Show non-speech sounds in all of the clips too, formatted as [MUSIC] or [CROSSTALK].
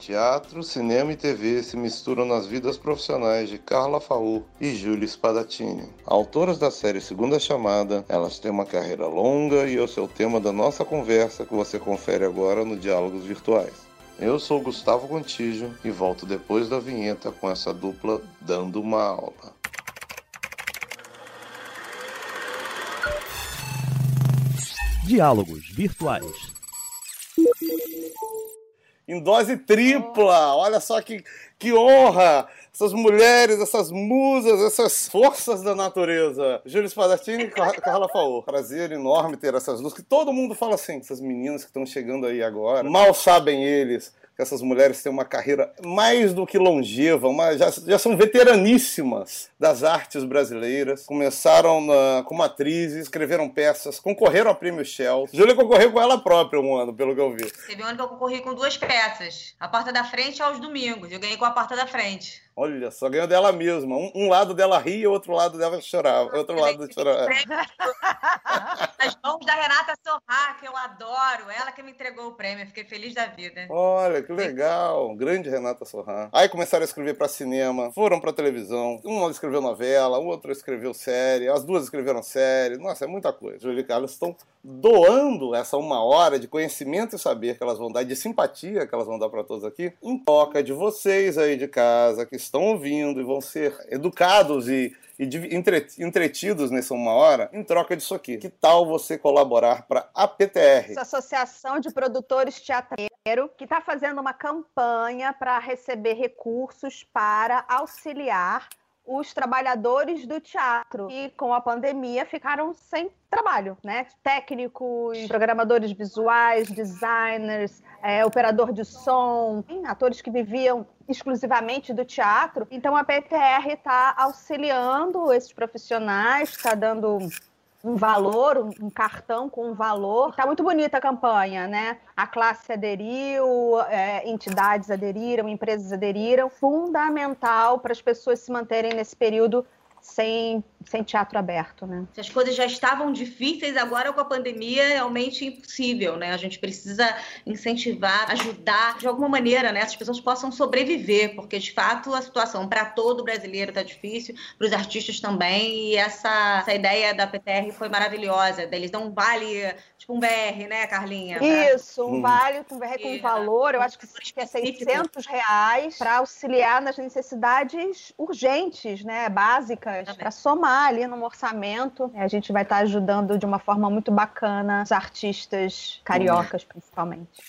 Teatro, cinema e TV se misturam nas vidas profissionais de Carla Faur e Júlia Spadatini. Autoras da série Segunda Chamada, elas têm uma carreira longa e esse é o tema da nossa conversa que você confere agora no Diálogos Virtuais. Eu sou Gustavo Contígio e volto depois da vinheta com essa dupla dando uma aula. Diálogos Virtuais em dose tripla. Olha só que, que honra! Essas mulheres, essas musas, essas forças da natureza. Júlio Spadatini e [LAUGHS] Carla Faur. Prazer enorme ter essas luzes. Que todo mundo fala assim, essas meninas que estão chegando aí agora. Mal sabem eles essas mulheres têm uma carreira mais do que longeva, uma, já, já são veteraníssimas das artes brasileiras. Começaram na, como atrizes, escreveram peças, concorreram ao Prêmio Shell. Júlia concorreu com ela própria um ano, pelo que eu vi. Teve um ano que eu concorri com duas peças. A Porta da Frente aos domingos. Eu ganhei com a Porta da Frente. Olha, só ganhou dela mesma. Um, um lado dela ria, o outro lado dela chorava. Outro lado chorava. [LAUGHS] As mãos da Renata Sorra, que eu adoro. Ela que me entregou o prêmio. Fiquei feliz da vida. Olha, que legal. Grande Renata Sorra. Aí começaram a escrever para cinema, foram para televisão. Uma escreveu novela, o outro escreveu série, as duas escreveram série. Nossa, é muita coisa. Júlia e Carlos estão doando essa uma hora de conhecimento e saber que elas vão dar, de simpatia que elas vão dar para todos aqui, em troca de vocês aí de casa que estão ouvindo e vão ser educados e, e entretidos nessa uma hora em troca disso aqui. Que tal você colaborar para a PTR? Essa Associação de Produtores Teatreiro, que está fazendo uma campanha para receber recursos para auxiliar os trabalhadores do teatro que com a pandemia ficaram sem trabalho, né? Técnicos, programadores visuais, designers, é, operador de som, atores que viviam exclusivamente do teatro. Então a PTR está auxiliando esses profissionais, está dando um valor, um, cartão com um valor. Está muito bonita a campanha, né? A classe aderiu, é, entidades aderiram, empresas aderiram. Fundamental para as pessoas se manterem nesse período sem, sem teatro aberto, né? Se as coisas já estavam difíceis, agora com a pandemia é realmente impossível, né? A gente precisa incentivar, ajudar de alguma maneira, né? As pessoas possam sobreviver, porque de fato a situação para todo brasileiro está difícil, para os artistas também, e essa, essa ideia da PTR foi maravilhosa. Eles dão um vale, tipo um BR, né, Carlinha? Isso, um hum. vale com BR com valor, eu acho que, que é 600 reais para auxiliar nas necessidades urgentes, né, básicas para somar ali no orçamento. A gente vai estar tá ajudando de uma forma muito bacana os artistas cariocas, principalmente.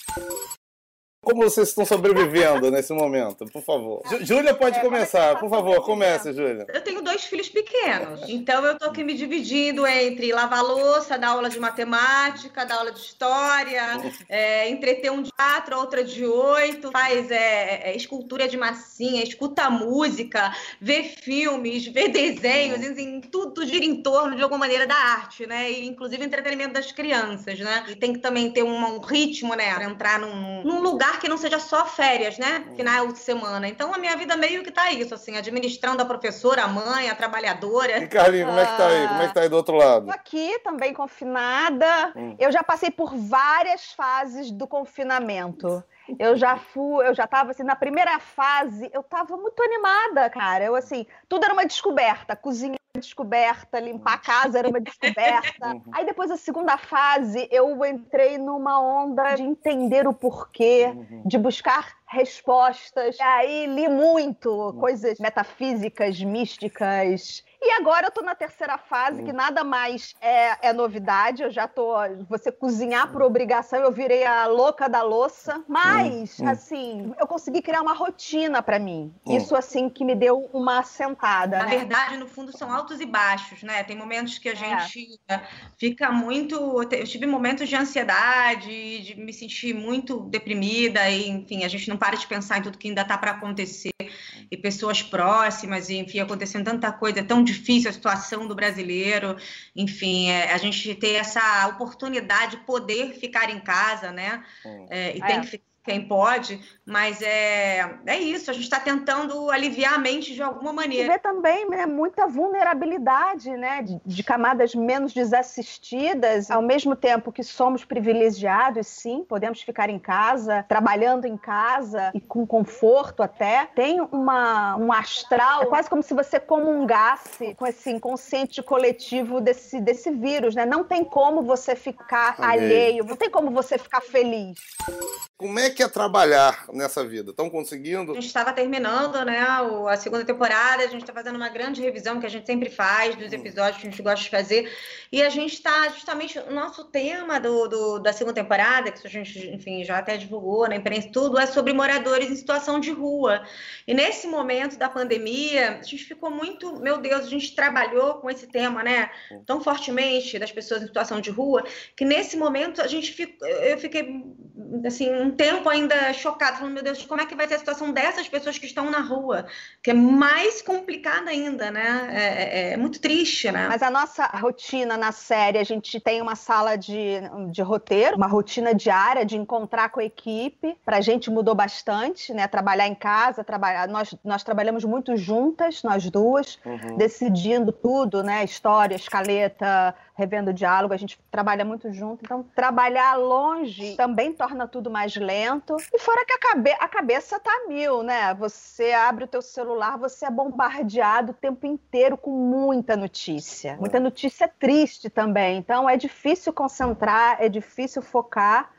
Como vocês estão sobrevivendo nesse momento? Por favor. Júlia pode é, começar, por favor, comece, Júlia. Eu tenho dois filhos pequenos, então eu estou aqui me dividindo entre lavar louça, dar aula de matemática, dar aula de história, é, entreter um de quatro, outra de oito, faz é, é, escultura de massinha, escuta música, vê filmes, vê desenhos, enfim, tudo gira em torno de alguma maneira da arte, né? E, inclusive entretenimento das crianças, né? E tem que também ter um, um ritmo, né? Pra entrar num, num lugar lugar que não seja só férias, né? Hum. Final de semana. Então a minha vida meio que tá isso, assim, administrando a professora, a mãe, a trabalhadora. E Carlinhos, como é que tá aí? Como é que tá aí do outro lado? Tô aqui também confinada. Hum. Eu já passei por várias fases do confinamento. Eu já fui, eu já tava assim, na primeira fase, eu tava muito animada, cara. Eu assim, tudo era uma descoberta, cozinha descoberta, limpar a casa era uma descoberta. [LAUGHS] Uhum. Aí depois a segunda fase, eu entrei numa onda de entender o porquê, uhum. de buscar respostas. E aí li muito uhum. coisas metafísicas, místicas, e agora eu tô na terceira fase, que nada mais é, é novidade. Eu já tô. Você cozinhar por obrigação, eu virei a louca da louça. Mas, hum, hum. assim, eu consegui criar uma rotina para mim. Hum. Isso, assim, que me deu uma assentada. Na né? verdade, no fundo, são altos e baixos, né? Tem momentos que a é. gente é. fica muito. Eu tive momentos de ansiedade, de me sentir muito deprimida, e, enfim, a gente não para de pensar em tudo que ainda tá para acontecer. E pessoas próximas, e, enfim, acontecendo tanta coisa, é tão difícil a situação do brasileiro, enfim, é, a gente ter essa oportunidade de poder ficar em casa, né? É, e tem é. que quem pode, mas é, é isso, a gente está tentando aliviar a mente de alguma maneira. E vê também né, muita vulnerabilidade né, de, de, camadas menos desassistidas, ao mesmo tempo que somos privilegiados, sim, podemos ficar em casa, trabalhando em casa e com conforto até. Tem uma, um astral, é quase como se você comungasse com esse inconsciente coletivo desse, desse vírus, né? Não tem como você ficar Amei. alheio, não tem como você ficar feliz. Como é que é trabalhar nessa vida? Estão conseguindo? A gente estava terminando, né, a segunda temporada, a gente está fazendo uma grande revisão que a gente sempre faz dos episódios que a gente gosta de fazer. E a gente está justamente o nosso tema do, do, da segunda temporada, que a gente, enfim, já até divulgou na imprensa, tudo é sobre moradores em situação de rua. E nesse momento da pandemia, a gente ficou muito, meu Deus, a gente trabalhou com esse tema, né, tão fortemente das pessoas em situação de rua, que nesse momento a gente ficou, eu fiquei assim um tempo ainda chocado, falando, meu Deus, como é que vai ser a situação dessas pessoas que estão na rua? Que é mais complicada ainda, né? É, é, é muito triste, né? Mas a nossa rotina na série, a gente tem uma sala de, de roteiro, uma rotina diária de encontrar com a equipe. Pra gente mudou bastante, né? Trabalhar em casa, trabalhar. Nós, nós trabalhamos muito juntas, nós duas, uhum. decidindo tudo, né? História, escaleta, revendo diálogo, a gente trabalha muito junto. Então, trabalhar longe também torna tudo mais lento. E fora que a, cabe a cabeça tá mil, né? Você abre o teu celular, você é bombardeado o tempo inteiro com muita notícia. Muita notícia triste também. Então, é difícil concentrar, é difícil focar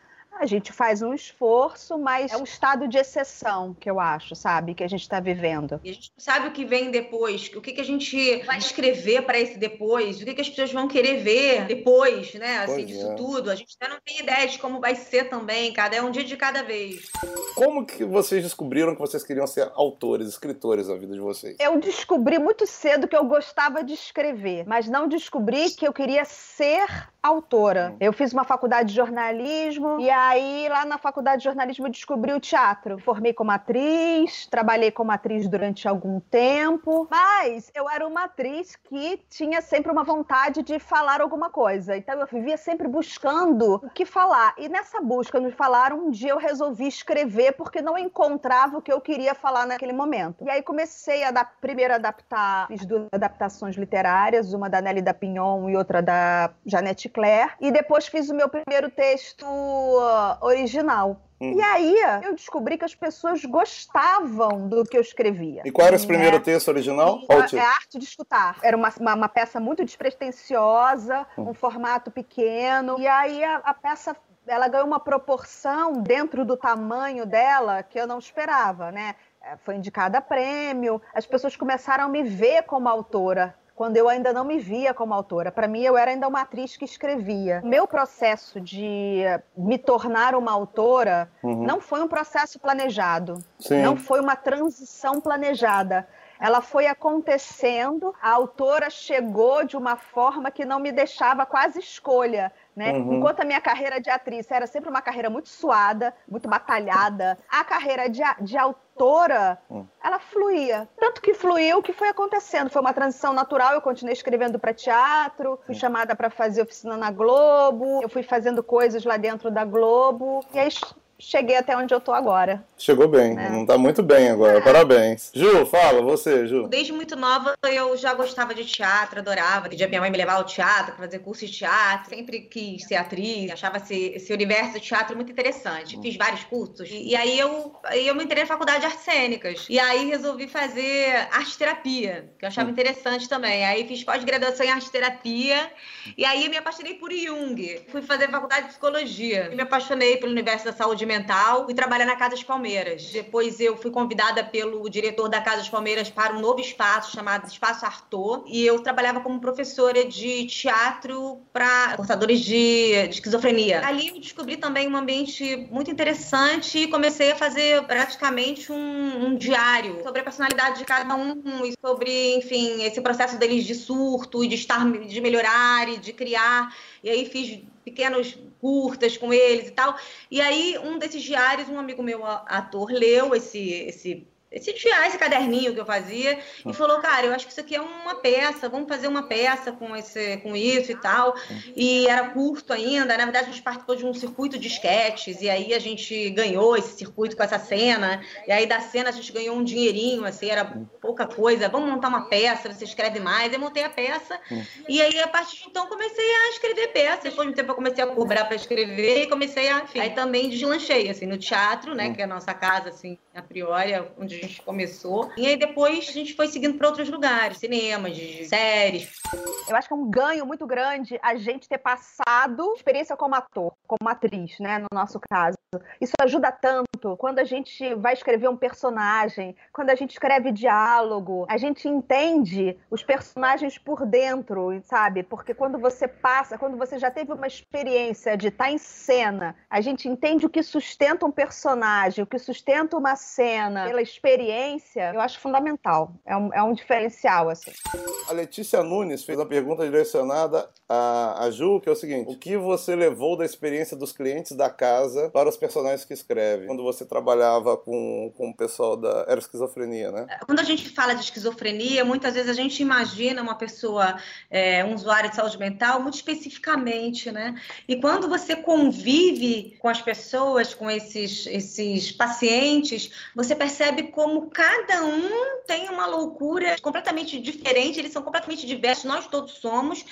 a gente faz um esforço, mas é um estado de exceção que eu acho, sabe, que a gente está vivendo. E a gente sabe o que vem depois, o que, que a gente vai escrever para esse depois, o que, que as pessoas vão querer ver depois, né, assim, pois disso é. tudo. A gente ainda não tem ideia de como vai ser também, cada é um dia de cada vez. Como que vocês descobriram que vocês queriam ser autores, escritores na vida de vocês? Eu descobri muito cedo que eu gostava de escrever, mas não descobri que eu queria ser autora. Eu fiz uma faculdade de jornalismo e aí lá na faculdade de jornalismo eu descobri o teatro. Formei como atriz, trabalhei como atriz durante algum tempo, mas eu era uma atriz que tinha sempre uma vontade de falar alguma coisa. Então eu vivia sempre buscando o que falar. E nessa busca de falar, um dia eu resolvi escrever porque não encontrava o que eu queria falar naquele momento. E aí comecei a da, primeiro adaptar, fiz duas adaptações literárias, uma da Nelly da Pinhon e outra da Janete Claire, e depois fiz o meu primeiro texto uh, original. Hum. E aí eu descobri que as pessoas gostavam do que eu escrevia. E qual era esse primeiro né? texto original? É a arte de escutar. Era uma, uma, uma peça muito despretensiosa, hum. um formato pequeno. E aí a, a peça ela ganhou uma proporção dentro do tamanho dela que eu não esperava, né? É, foi indicada a prêmio, as pessoas começaram a me ver como autora quando eu ainda não me via como autora. Para mim, eu era ainda uma atriz que escrevia. Meu processo de me tornar uma autora uhum. não foi um processo planejado, Sim. não foi uma transição planejada. Ela foi acontecendo, a autora chegou de uma forma que não me deixava quase escolha. Né? Uhum. Enquanto a minha carreira de atriz era sempre uma carreira muito suada, muito batalhada, a carreira de, de autora, uhum. ela fluía. Tanto que fluiu que foi acontecendo. Foi uma transição natural. Eu continuei escrevendo para teatro, fui chamada para fazer oficina na Globo, eu fui fazendo coisas lá dentro da Globo. E aí cheguei até onde eu tô agora. Chegou bem, é. não tá muito bem agora, é. parabéns. Ju, fala, você, Ju. Desde muito nova eu já gostava de teatro, adorava. Pedia minha mãe me levar ao teatro, fazer curso de teatro. Sempre quis ser atriz, achava esse, esse universo do teatro muito interessante. Fiz vários cursos. E, e aí eu, aí eu me entrei na faculdade de artes cênicas. E aí resolvi fazer arte terapia, que eu achava hum. interessante também. Aí fiz pós-graduação em arte terapia. E aí me apaixonei por Jung. Fui fazer faculdade de psicologia. E me apaixonei pelo universo da saúde mental e trabalhar na Casa das Palmeiras. Depois eu fui convidada pelo diretor da Casa das Palmeiras para um novo espaço chamado Espaço Arthur e eu trabalhava como professora de teatro para portadores de, de esquizofrenia. Ali eu descobri também um ambiente muito interessante e comecei a fazer praticamente um, um diário sobre a personalidade de cada um e sobre, enfim, esse processo deles de surto e de estar, de melhorar e de criar. E aí fiz pequenos curtas com eles e tal. E aí, um desses diários, um amigo meu, ator, leu esse, esse esse diário, esse caderninho que eu fazia, e hum. falou, cara, eu acho que isso aqui é uma peça, vamos fazer uma peça com, esse, com isso e tal. E era curto ainda, na verdade a gente participou de um circuito de sketches, e aí a gente ganhou esse circuito com essa cena, e aí da cena a gente ganhou um dinheirinho, assim, era pouca coisa, vamos montar uma peça, você escreve mais, eu montei a peça, e aí a partir de então comecei a escrever peças, depois de um tempo eu comecei a cobrar para escrever, e comecei a, enfim, aí também deslanchei, assim, no teatro, né, que é a nossa casa, assim, a priori, onde a gente começou. E aí depois a gente foi seguindo para outros lugares, cinemas, séries. Eu acho que é um ganho muito grande a gente ter passado experiência como ator, como atriz, né, no nosso caso. Isso ajuda tanto quando a gente vai escrever um personagem, quando a gente escreve diálogo, a gente entende os personagens por dentro, sabe? Porque quando você passa, quando você já teve uma experiência de estar em cena, a gente entende o que sustenta um personagem, o que sustenta uma cena, pela experiência, eu acho fundamental. É um, é um diferencial, assim. A Letícia Nunes fez uma pergunta direcionada a, a Ju, que é o seguinte: o que você levou da experiência dos clientes da casa para os personagens que escreve? Quando você trabalhava com, com o pessoal da. Era esquizofrenia, né? Quando a gente fala de esquizofrenia, muitas vezes a gente imagina uma pessoa, é, um usuário de saúde mental, muito especificamente, né? E quando você convive com as pessoas, com esses, esses pacientes, você percebe como cada um tem uma loucura completamente diferente, eles são completamente diversos, nós todos somos.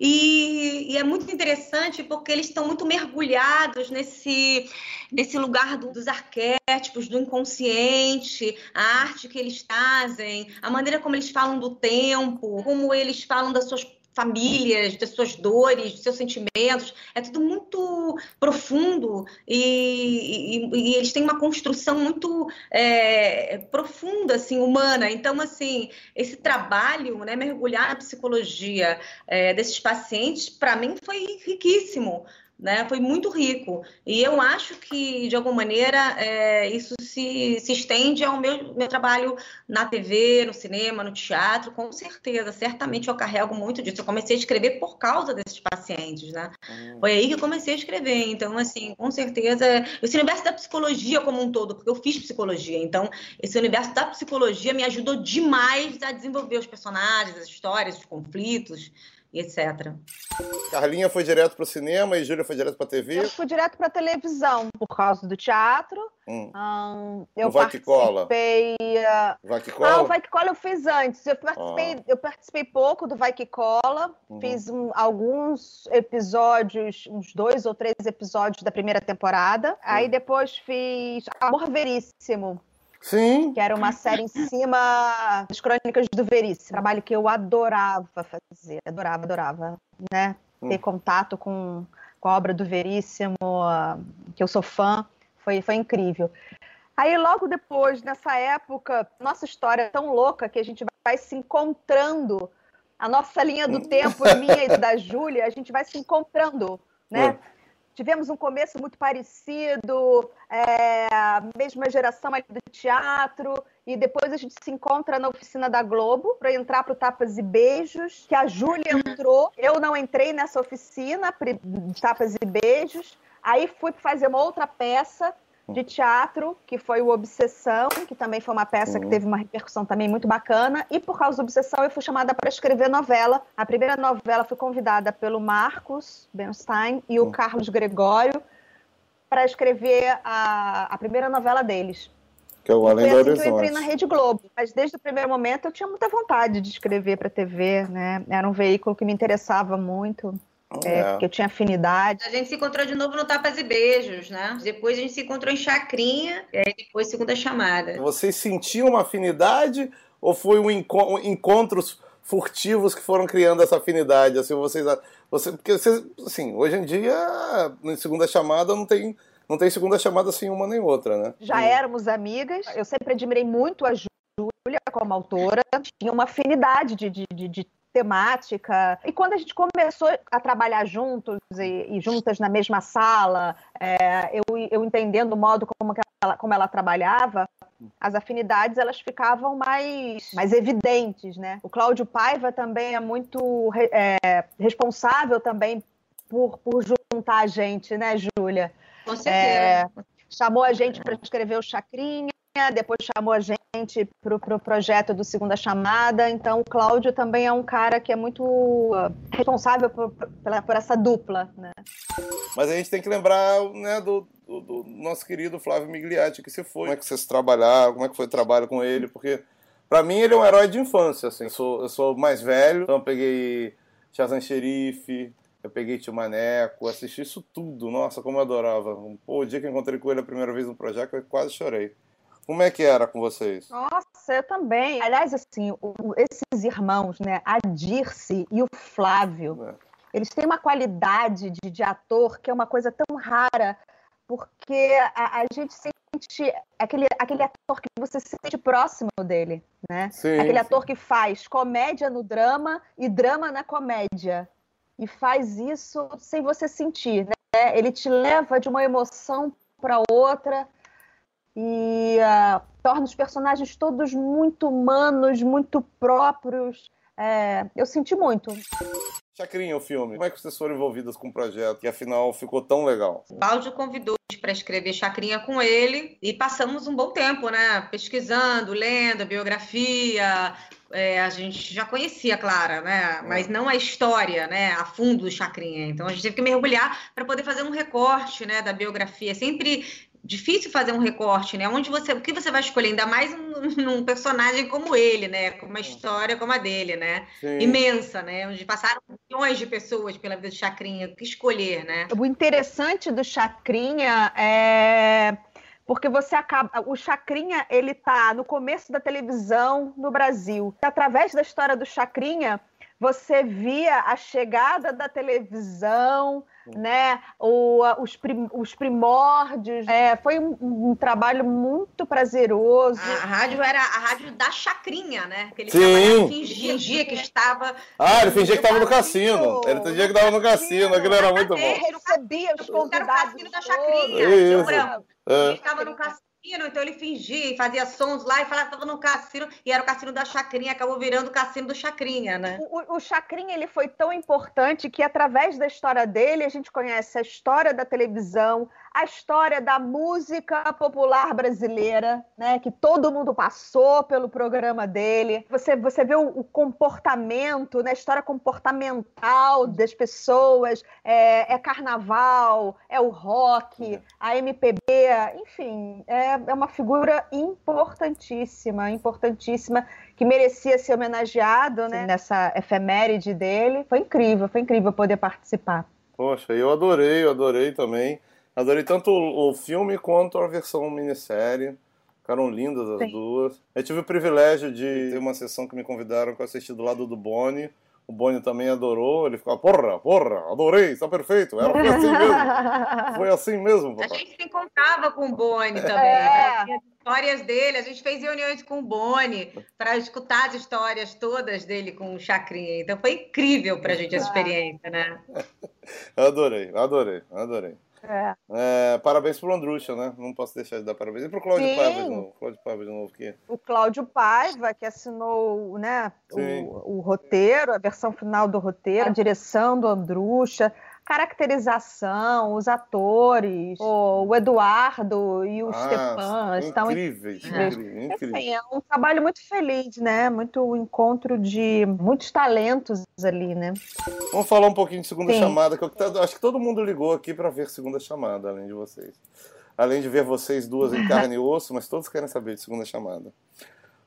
E, e, é muito interessante porque eles estão muito mergulhados nesse, nesse lugar do, dos arquétipos, do inconsciente, a arte que eles trazem, a maneira como eles falam do tempo, como eles falam das suas famílias, das suas dores, dos seus sentimentos. É tudo muito profundo e, e, e eles têm uma construção muito é, profunda, assim, humana. Então, assim, esse trabalho, né, mergulhar na psicologia é, desses pacientes, para mim foi riquíssimo né? Foi muito rico. E eu acho que, de alguma maneira, é, isso se, se estende ao meu, meu trabalho na TV, no cinema, no teatro, com certeza. Certamente eu carrego muito disso. Eu comecei a escrever por causa desses pacientes, né? Hum. Foi aí que eu comecei a escrever. Então, assim, com certeza, esse universo da psicologia como um todo, porque eu fiz psicologia, então, esse universo da psicologia me ajudou demais a desenvolver os personagens, as histórias, os conflitos etc. Carlinha foi direto para o cinema e Júlia foi direto para a TV? Eu fui direto para a televisão, por causa do teatro. Hum. Um, eu o Vai que Cola? Vai que Cola? Ah, o Vai que Cola eu fiz antes. Eu participei, ah. eu participei pouco do Vai que Cola. Uhum. Fiz um, alguns episódios, uns dois ou três episódios da primeira temporada. Uhum. Aí depois fiz Amor Veríssimo. Sim. Que era uma série em cima das crônicas do Veríssimo. Trabalho que eu adorava fazer. Adorava, adorava. Né? Ter hum. contato com, com a obra do Veríssimo, que eu sou fã. Foi, foi incrível. Aí, logo depois, nessa época, nossa história é tão louca que a gente vai se encontrando. A nossa linha do tempo, minha e da Júlia, a gente vai se encontrando, né? É tivemos um começo muito parecido, é, mesma geração ali do teatro, e depois a gente se encontra na oficina da Globo para entrar para o Tapas e Beijos, que a Júlia entrou, eu não entrei nessa oficina de Tapas e Beijos, aí fui fazer uma outra peça de teatro, que foi o Obsessão, que também foi uma peça uhum. que teve uma repercussão também muito bacana. E por causa do Obsessão, eu fui chamada para escrever novela. A primeira novela foi convidada pelo Marcos Bernstein e o uhum. Carlos Gregório para escrever a, a primeira novela deles. Que é o Além foi assim que eu entrei na Rede Globo. Mas desde o primeiro momento eu tinha muita vontade de escrever para TV, né? Era um veículo que me interessava muito. É, é, porque eu tinha afinidade. A gente se encontrou de novo no Tapas e Beijos, né? Depois a gente se encontrou em Chacrinha, e aí depois segunda chamada. Vocês sentiam uma afinidade ou foi um enco encontros furtivos que foram criando essa afinidade? Assim, vocês, você, porque vocês, assim, hoje em dia, na segunda chamada não tem não tem segunda chamada sem uma nem outra, né? Já éramos amigas. Eu sempre admirei muito a Júlia como autora. Tinha uma afinidade de, de, de, de temática. E quando a gente começou a trabalhar juntos e, e juntas na mesma sala, é, eu, eu entendendo o modo como ela, como ela trabalhava, as afinidades elas ficavam mais, mais evidentes, né? O Cláudio Paiva também é muito é, responsável também por, por juntar a gente, né, Júlia? Com certeza. É, chamou a gente para escrever o Chacrinha, depois chamou a gente para o pro projeto do Segunda Chamada. Então, o Cláudio também é um cara que é muito uh, responsável por, por, por, essa dupla. Né? Mas a gente tem que lembrar né, do, do, do, nosso querido Flávio Migliatti, que se foi. Como é que vocês trabalharam, como é que foi o trabalho com ele, porque para mim ele é um herói de infância. Assim. Eu, sou, eu sou mais velho, então eu peguei Shazam Xerife, eu peguei Tio Maneco, assisti isso tudo. Nossa, como eu adorava. Pô, o dia que encontrei com ele a primeira vez no projeto, eu quase chorei. Como é que era com vocês? Nossa, eu também. Aliás, assim, o, esses irmãos, né, a Dirce e o Flávio, é. eles têm uma qualidade de, de, ator que é uma coisa tão rara, porque a, a, gente sente aquele, aquele ator que você se sente próximo dele, né? Sim, aquele sim. ator que faz comédia no drama e drama na comédia. E faz isso sem você sentir, né? Ele te leva de uma emoção para outra e uh, torna os personagens todos muito humanos, muito próprios. É, eu senti muito. Chacrinha, o filme. Como é que vocês foram envolvidas com o projeto que afinal ficou tão legal? Cláudio convidou para escrever Chacrinha com ele e passamos um bom tempo, né? Pesquisando, lendo a biografia. É, a gente já conhecia a Clara, né? Mas não a história, né? A fundo do Chacrinha. Então a gente teve que mergulhar para poder fazer um recorte, né? Da biografia. Sempre difícil fazer um recorte, né? Onde você, o que você vai escolher, ainda mais um, [LAUGHS] um personagem como ele, né? Com uma história como a dele, né? Sim. Imensa, né? Onde passaram milhões de pessoas pela vida do Chacrinha, o que escolher, né? O interessante do Chacrinha é porque você acaba, o Chacrinha ele tá no começo da televisão no Brasil. Através da história do Chacrinha, você via a chegada da televisão, né? O, os, prim, os primórdios. É, foi um, um, trabalho muito prazeroso. A, a, rádio era a rádio da chacrinha, né? Que ele Sim. fingia, fingia que estava. Ah, ele fingia que estava no cassino. Ele fingia que estava no cassino. Aquilo era muito bom. Ele recebia os convidados. Era o cassino da chacrinha. Isso. Ele estava no cassino cassino, então ele fingia e fazia sons lá e falava que estava no cassino, e era o cassino da Chacrinha, acabou virando o cassino do Chacrinha, né? O, o Chacrinha ele foi tão importante que, através da história dele, a gente conhece a história da televisão, a história da música popular brasileira, né? Que todo mundo passou pelo programa dele. Você, você vê o, o comportamento, né? A história comportamental das pessoas. É, é, carnaval, é o rock, é. a MPB, enfim, é, é uma figura importantíssima, importantíssima que merecia ser homenageado, né? Nessa efeméride dele. Foi incrível, foi incrível poder participar. Poxa, eu adorei, eu adorei também. Adorei tanto o filme quanto a versão minissérie. Ficaram lindas as Sim. duas. Eu tive o privilégio de ter uma sessão que me convidaram para assistir do lado do Boni. O Boni também adorou, ele ficou, porra, porra, adorei, está perfeito. Era, foi assim mesmo. [LAUGHS] Foi assim mesmo, papai. A gente se encontrava com o Boni também. É. Né? As histórias dele, a gente fez reuniões com o Boni para escutar as histórias todas dele com o Chacrinha. Então foi incrível para a gente essa experiência, né? [LAUGHS] adorei, adorei, adorei. É. É, parabéns pro Andrucha, né? Não posso deixar de dar parabéns. E pro Cláudio Sim. Paiva de novo. Cláudio Paiva de novo aqui. O Cláudio Paiva, que assinou né, o, o, roteiro, a versão final do roteiro, a direção do Andrucha caracterização, os atores, o, Eduardo e o ah, Stepan estão incríveis, incríveis, Enfim, é um trabalho muito feliz, né? Muito encontro de muitos talentos ali, né? Vamos falar um pouquinho de segunda Sim. chamada, que eu acho que todo mundo ligou aqui para ver segunda chamada, além de vocês. Além de ver vocês duas em [LAUGHS] carne e osso, mas todos querem saber de segunda chamada.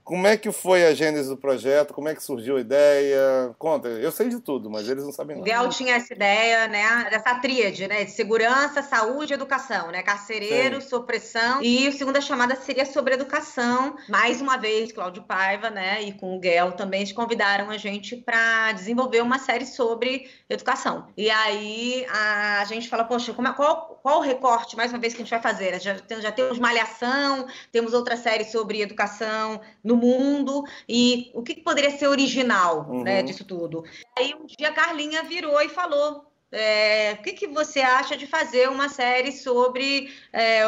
Como é que foi a gênese do projeto? Como é que surgiu a ideia? Conta, eu sei de tudo, mas eles não sabem nada. O Gal tinha essa ideia, né, dessa tríade, né, de segurança, saúde e educação, né, carcereiro, Sim. supressão e a segunda chamada seria sobre educação. Mais uma vez, Cláudio Paiva, né, e com o Gel também eles convidaram a gente para desenvolver uma série sobre educação. E aí a gente fala, poxa, como é, qual, qual o recorte, mais uma vez, que a gente vai fazer? Já, já temos Malhação, temos outra série sobre educação no mundo e o que, que poderia ser original né, uhum. né, disso tudo. Aí um dia a Carlinha virou e falou é, o que, que, você acha de fazer uma série sobre é,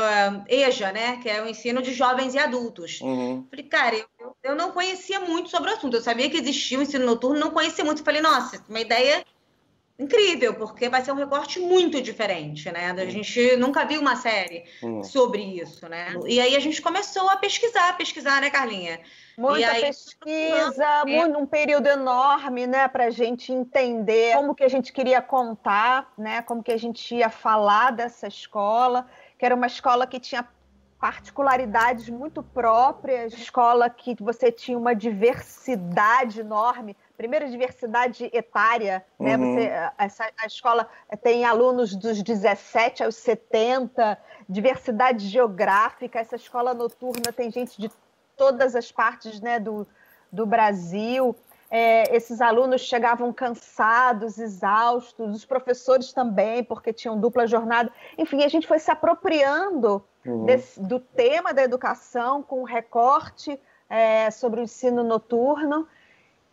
EJA, né? Que é o ensino de jovens e adultos. Uhum. Falei, cara, eu, eu, não conhecia muito sobre o assunto. Eu sabia que existia o ensino noturno, não conhecia muito. Falei, nossa, uma ideia incrível, porque vai ser um recorte muito diferente, né? A gente nunca viu uma série hum. sobre isso, né? E aí a gente começou a pesquisar, pesquisar, né, Carlinha? Muita aí, pesquisa, é... muito, um período enorme, né, para a gente entender como que a gente queria contar, né, como que a gente ia falar dessa escola, que era uma escola que tinha particularidades muito próprias, escola que você tinha uma diversidade enorme. Primeiro, diversidade etária, né? Uhum. Você, essa, a escola tem alunos dos 17 aos 70, diversidade geográfica. Essa escola noturna tem gente de todas as partes né, do, do Brasil. É, esses alunos chegavam cansados, exaustos, os professores também, porque tinham dupla jornada. Enfim, a gente foi se apropriando uhum. desse, do tema da educação, com um recorte é, sobre o ensino noturno.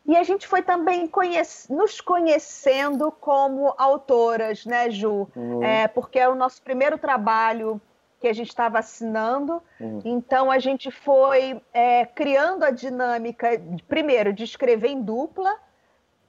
E a gente foi também conhece, nos conhecendo como autoras, né, Ju? Uhum. É, porque é o nosso primeiro trabalho que a gente estava assinando. Uhum. Então a gente foi é, criando a dinâmica, primeiro, de escrever em dupla,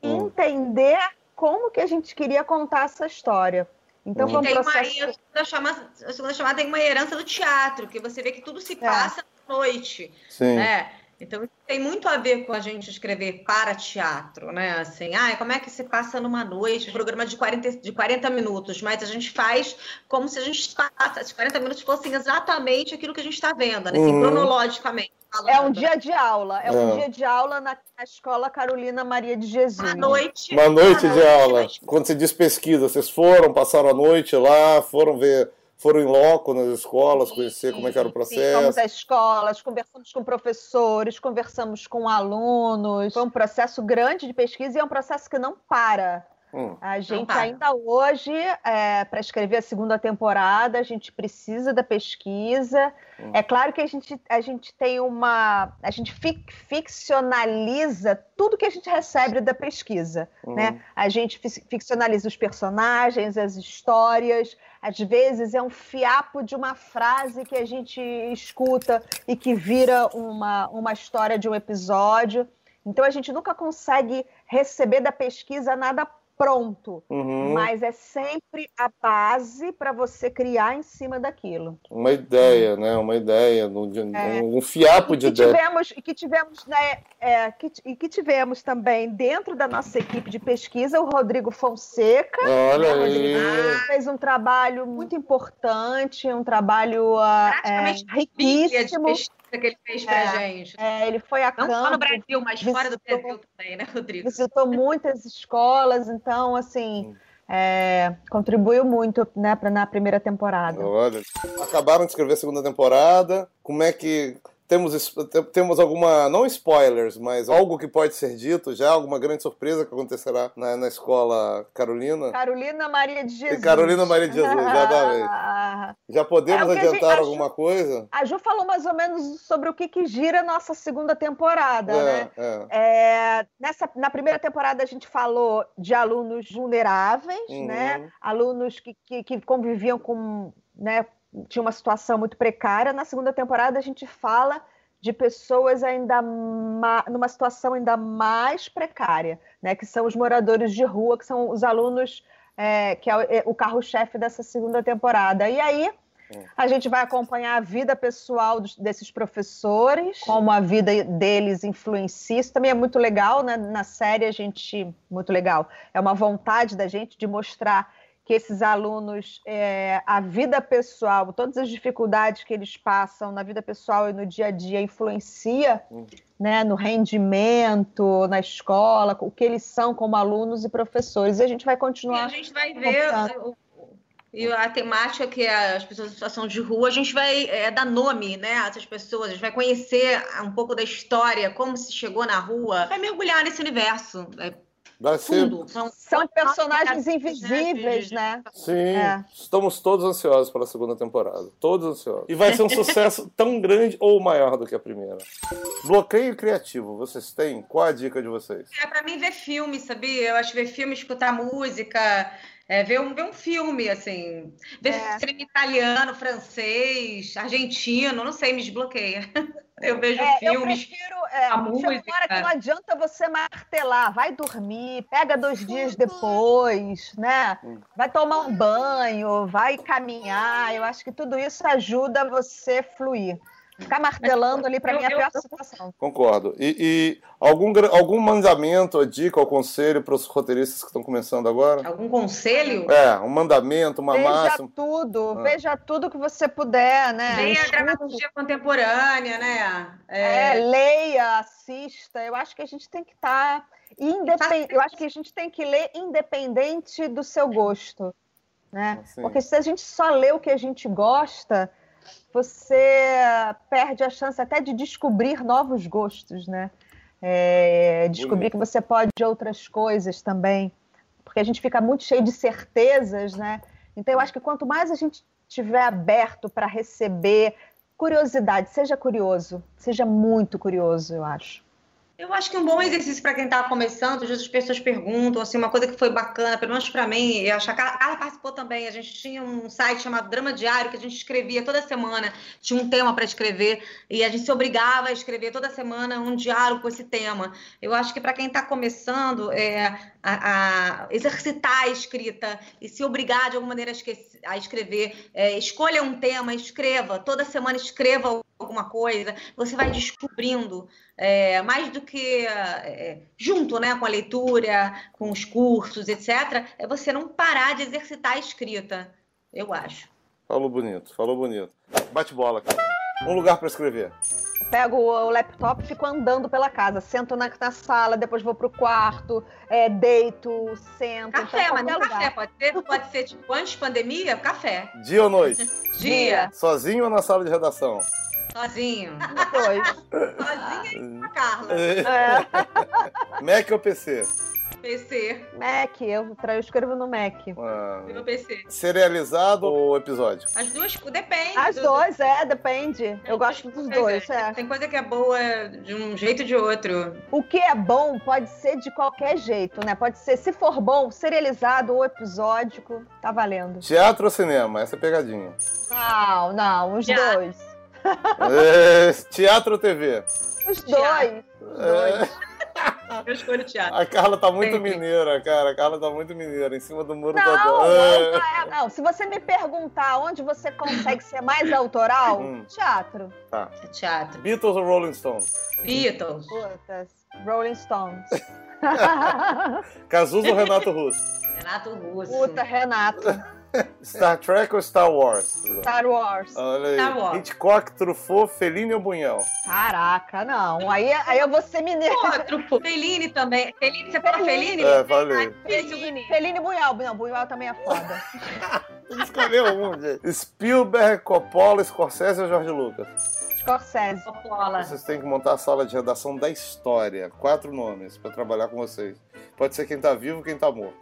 uhum. entender como que a gente queria contar essa história. Então foi um tem processo. Uma, a, segunda chamada, a segunda chamada tem uma herança do teatro, que você vê que tudo se é. passa é. à noite. Sim. Né? Então tem muito a ver com a gente escrever para teatro, né? Assim, ah, como é que se passa numa noite, um programa de 40, de 40 minutos, mas a gente faz como se a gente passa, os 40 minutos fossem exatamente aquilo que a gente está vendo, né? Assim, uhum. cronologicamente. Falando. É um dia de aula, é, é. um dia de aula na, na, escola Carolina Maria de Jesus. Uma noite. Uma noite de aula. Quando você diz pesquisa, vocês foram, passaram a noite lá, foram ver foram em loco nas escolas, sim, conhecer sim, como é que era o processo. Sim, fomos às escolas, conversamos com professores, conversamos com alunos. Foi um processo grande de pesquisa e é um processo que não para. Hum, a gente ainda hoje, é, para escrever a segunda temporada, a gente precisa da pesquisa. Hum. É claro que a gente, a gente tem uma. A gente ficcionaliza tudo que a gente recebe da pesquisa. Hum. Né? A gente ficcionaliza os personagens, as histórias. Às vezes é um fiapo de uma frase que a gente escuta e que vira uma, uma história de um episódio. Então a gente nunca consegue receber da pesquisa nada pronto, uhum. mas é sempre a base para você criar em cima daquilo. Uma ideia, né? Uma ideia, um, é. um fiapo de ideia. Tivemos, e que tivemos, né? É, que, e que tivemos também dentro da nossa equipe de pesquisa o Rodrigo Fonseca. Olha né? aí. fez um trabalho muito importante, um trabalho uh, riquíssimo que ele fez pra é, gente. É, ele foi a Não campo, só no Brasil, mas visitou, fora do Brasil também, né, Rodrigo? Visitou muitas escolas, então, assim, é, contribuiu muito né, pra, na primeira temporada. Olha, acabaram de escrever a segunda temporada. Como é que temos, temos alguma, não spoilers, mas algo que pode ser dito já, alguma grande surpresa que acontecerá na, na escola Carolina? Carolina Maria de Jesus. Carolina Maria de Jesus, exatamente. [LAUGHS] já podemos é, adiantar gente, alguma Ju, coisa? A Ju falou mais ou menos sobre o que, que gira a nossa segunda temporada, é, né? É. É, nessa, na primeira temporada a gente falou de alunos vulneráveis, uhum. né? Alunos que, que, que conviviam com né, tinha uma situação muito precária. Na segunda temporada, a gente fala de pessoas ainda numa situação ainda mais precária, né? Que são os moradores de rua, que são os alunos, é, que é o, é o carro-chefe dessa segunda temporada. E aí a gente vai acompanhar a vida pessoal dos, desses professores, como a vida deles influencia. Isso também é muito legal, né? Na série a gente muito legal. É uma vontade da gente de mostrar que esses alunos, é, a vida pessoal, todas as dificuldades que eles passam na vida pessoal e no dia a dia influencia uhum. né, no rendimento, na escola, o que eles são como alunos e professores. E a gente vai continuar. E a gente vai ver o, e a temática que é as pessoas em situação de rua, a gente vai é, dar nome né, a essas pessoas, a gente vai conhecer um pouco da história, como se chegou na rua, vai mergulhar nesse universo. É, Vai ser... São, são personagens invisíveis, né? Sim, é. estamos todos ansiosos pela segunda temporada. Todos ansiosos. E vai ser um [LAUGHS] sucesso tão grande ou maior do que a primeira. Bloqueio criativo, vocês têm? Qual a dica de vocês? É pra mim ver filme, sabia? Eu acho ver filme, escutar música, é, ver, um, ver um filme, assim. Ver é. cinema italiano, francês, argentino, não sei, me desbloqueia. [LAUGHS] Eu vejo É, eu filmes. prefiro. É, a chega uma hora música. que não adianta você martelar. Vai dormir, pega dois dias depois, né? Vai tomar um banho, vai caminhar. Eu acho que tudo isso ajuda você fluir. Ficar martelando ali, eu- mim, é a pior eu- situação. Concordo. E, e algum, algum mandamento, a dica, ou conselho para os roteiristas que estão começando agora? Algum conselho? É, um mandamento, uma Veja máxima. tudo, Ah. veja tudo que você puder, né? Venha a dramaturgia contemporânea, né? é, leia, assista. Eu acho que a gente tem que estar independente. Eu acho que a gente tem que ler independente do seu gosto, né? Assim. Porque se a gente só lê o que a gente gosta, você perde a chance até de descobrir novos gostos, né? É, descobrir que você pode outras coisas também, porque a gente fica muito cheio de certezas, né? Então eu acho que quanto mais a gente estiver aberto para receber curiosidade, seja curioso, seja muito curioso, eu acho. Eu acho que um bom exercício para quem está começando, às vezes as pessoas perguntam, assim, uma coisa que foi bacana, pelo menos para mim, eu acho que a Carla participou também, a gente tinha um site chamado Drama Diário, que a gente escrevia toda semana, tinha um tema para escrever, e a gente se obrigava a escrever toda semana um diário com esse tema. Eu acho que para quem está começando, é, a, a exercitar a escrita e se obrigar de alguma maneira a, esque- a escrever, é, escolha um tema, escreva, toda semana escreva alguma coisa, você vai descobrindo é, mais do que é, junto né, com a leitura, com os cursos, etc., é você não parar de exercitar a escrita, eu acho. Falou bonito, falou bonito. Bate bola, cara. Um lugar para escrever. Eu pego o laptop e fico andando pela casa, sento na, na sala, depois vou pro quarto, é, deito, sento. Café, então, mas não qualquer café, lugar. pode ser, pode ser tipo antes pandemia, café. Dia ou noite? [LAUGHS] Dia, Sozinho ou na sala de redação? Sozinho. Depois. Sozinha e com a Carla. É, Mac ou PC? PC, Mac, eu, eu escrevo no Mac. Ah, meu PC. serializado ou episódio? As duas, depende. As do- duas, é, depende. Eu gosto dos dois, é. Tem coisa que é boa de um jeito ou de outro. O que é bom pode ser de qualquer jeito, né? Pode ser, se for bom, serializado ou episódico, tá valendo. Teatro ou cinema? Essa é pegadinha. Não, não, os Já. dois. É, teatro ou TV? Os dois. Os dois. Eu escolho teatro. A Carla tá muito Sempre. mineira, cara. A Carla tá muito mineira, em cima do muro Não, da. não, É. não, é, não. Se você me perguntar onde você consegue ser mais autoral, Hum. teatro. Tá. Teatro. Beatles ou Rolling Stones? Beatles. Putas. Rolling Stones. [LAUGHS] Cazuza ou Renato Russo? Renato Russo. Puta, Renato. Star Trek ou Star Wars? Star Wars. Olha aí. Star Wars. Hitchcock, Truffaut, Fellini ou Bunhel? Caraca, não. Aí, aí eu vou ser mineira. Outro, pô. Fellini também. Fellini, você fala Fellini? É, falei. Fellini. Feline Bunhal. Não, Bunhal também é foda. [LAUGHS] Escolheu um, gente. Spielberg, Coppola, Scorsese ou George Lucas? Scorsese. Coppola. Vocês têm que montar a sala de redação da história. Quatro nomes pra trabalhar com vocês. Pode ser quem tá vivo quem tá morto.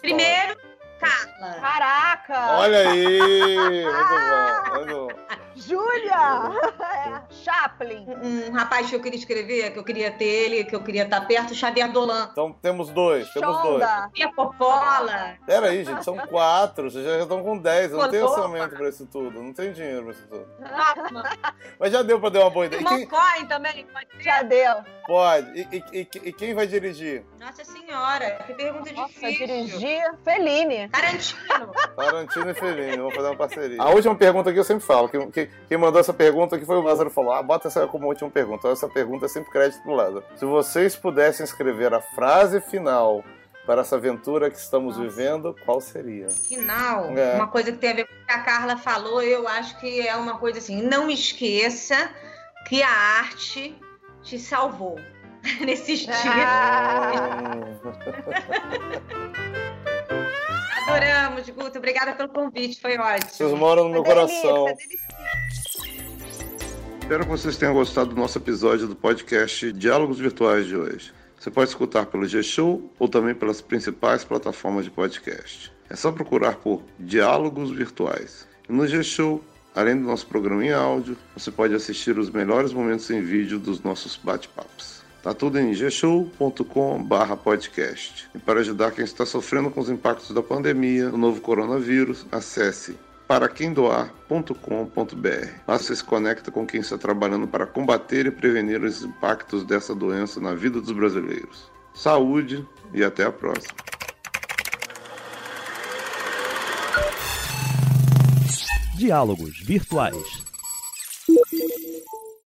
Primeiro, Carla. Caraca! Olha aí! Muito bom, muito bom. Júlia! [LAUGHS] Chaplin. Um rapaz que eu queria escrever, que eu queria ter ele, que eu queria estar perto, Xavier Dolan. Então temos dois, temos dois. E a Coppola. Pera aí, gente, são quatro. Vocês já estão com dez. Eu não tenho orçamento pra isso tudo. Não tenho dinheiro pra isso tudo. [LAUGHS] Mas já deu pra dar uma boa ideia. E quem, Cohen também. Já deu. pode. E, e- e- e quem vai dirigir? Nossa senhora, que pergunta Nossa, difícil. dirigir Feline. Tarantino. Tarantino e Fellini, vamos fazer uma parceria. A última pergunta aqui eu sempre falo. Quem, quem- quem mandou essa pergunta aqui foi o Lázaro falou: ah, bota essa como última pergunta. Essa pergunta é sempre crédito pro Lázaro. Se vocês pudessem escrever a frase final para essa aventura que estamos Nossa. vivendo, qual seria? Final, É. uma coisa que tem a ver com o que a Carla falou, eu acho que é uma coisa assim, não esqueça que a arte te salvou [LAUGHS] nesses dias. Ah. [LAUGHS] Adoramos, Guto. Obrigada pelo convite, foi Vocês ótimo. moram no meu delícia, coração. delícia. Espero que vocês tenham gostado do nosso episódio do podcast Diálogos Virtuais de hoje. Você pode escutar pelo G-Show ou também pelas principais plataformas de podcast. É só procurar por Diálogos Virtuais. No G-Show, além do nosso programa em áudio, você pode assistir os melhores momentos em vídeo dos nossos bate-papos. Tá tudo em gshow.com/podcast. E para ajudar quem está sofrendo com os impactos da pandemia do novo coronavírus, acesse paraquemdoar.com.br. Lá você se conecta com quem está trabalhando para combater e prevenir os impactos dessa doença na vida dos brasileiros. Saúde e até a próxima. Diálogos Virtuais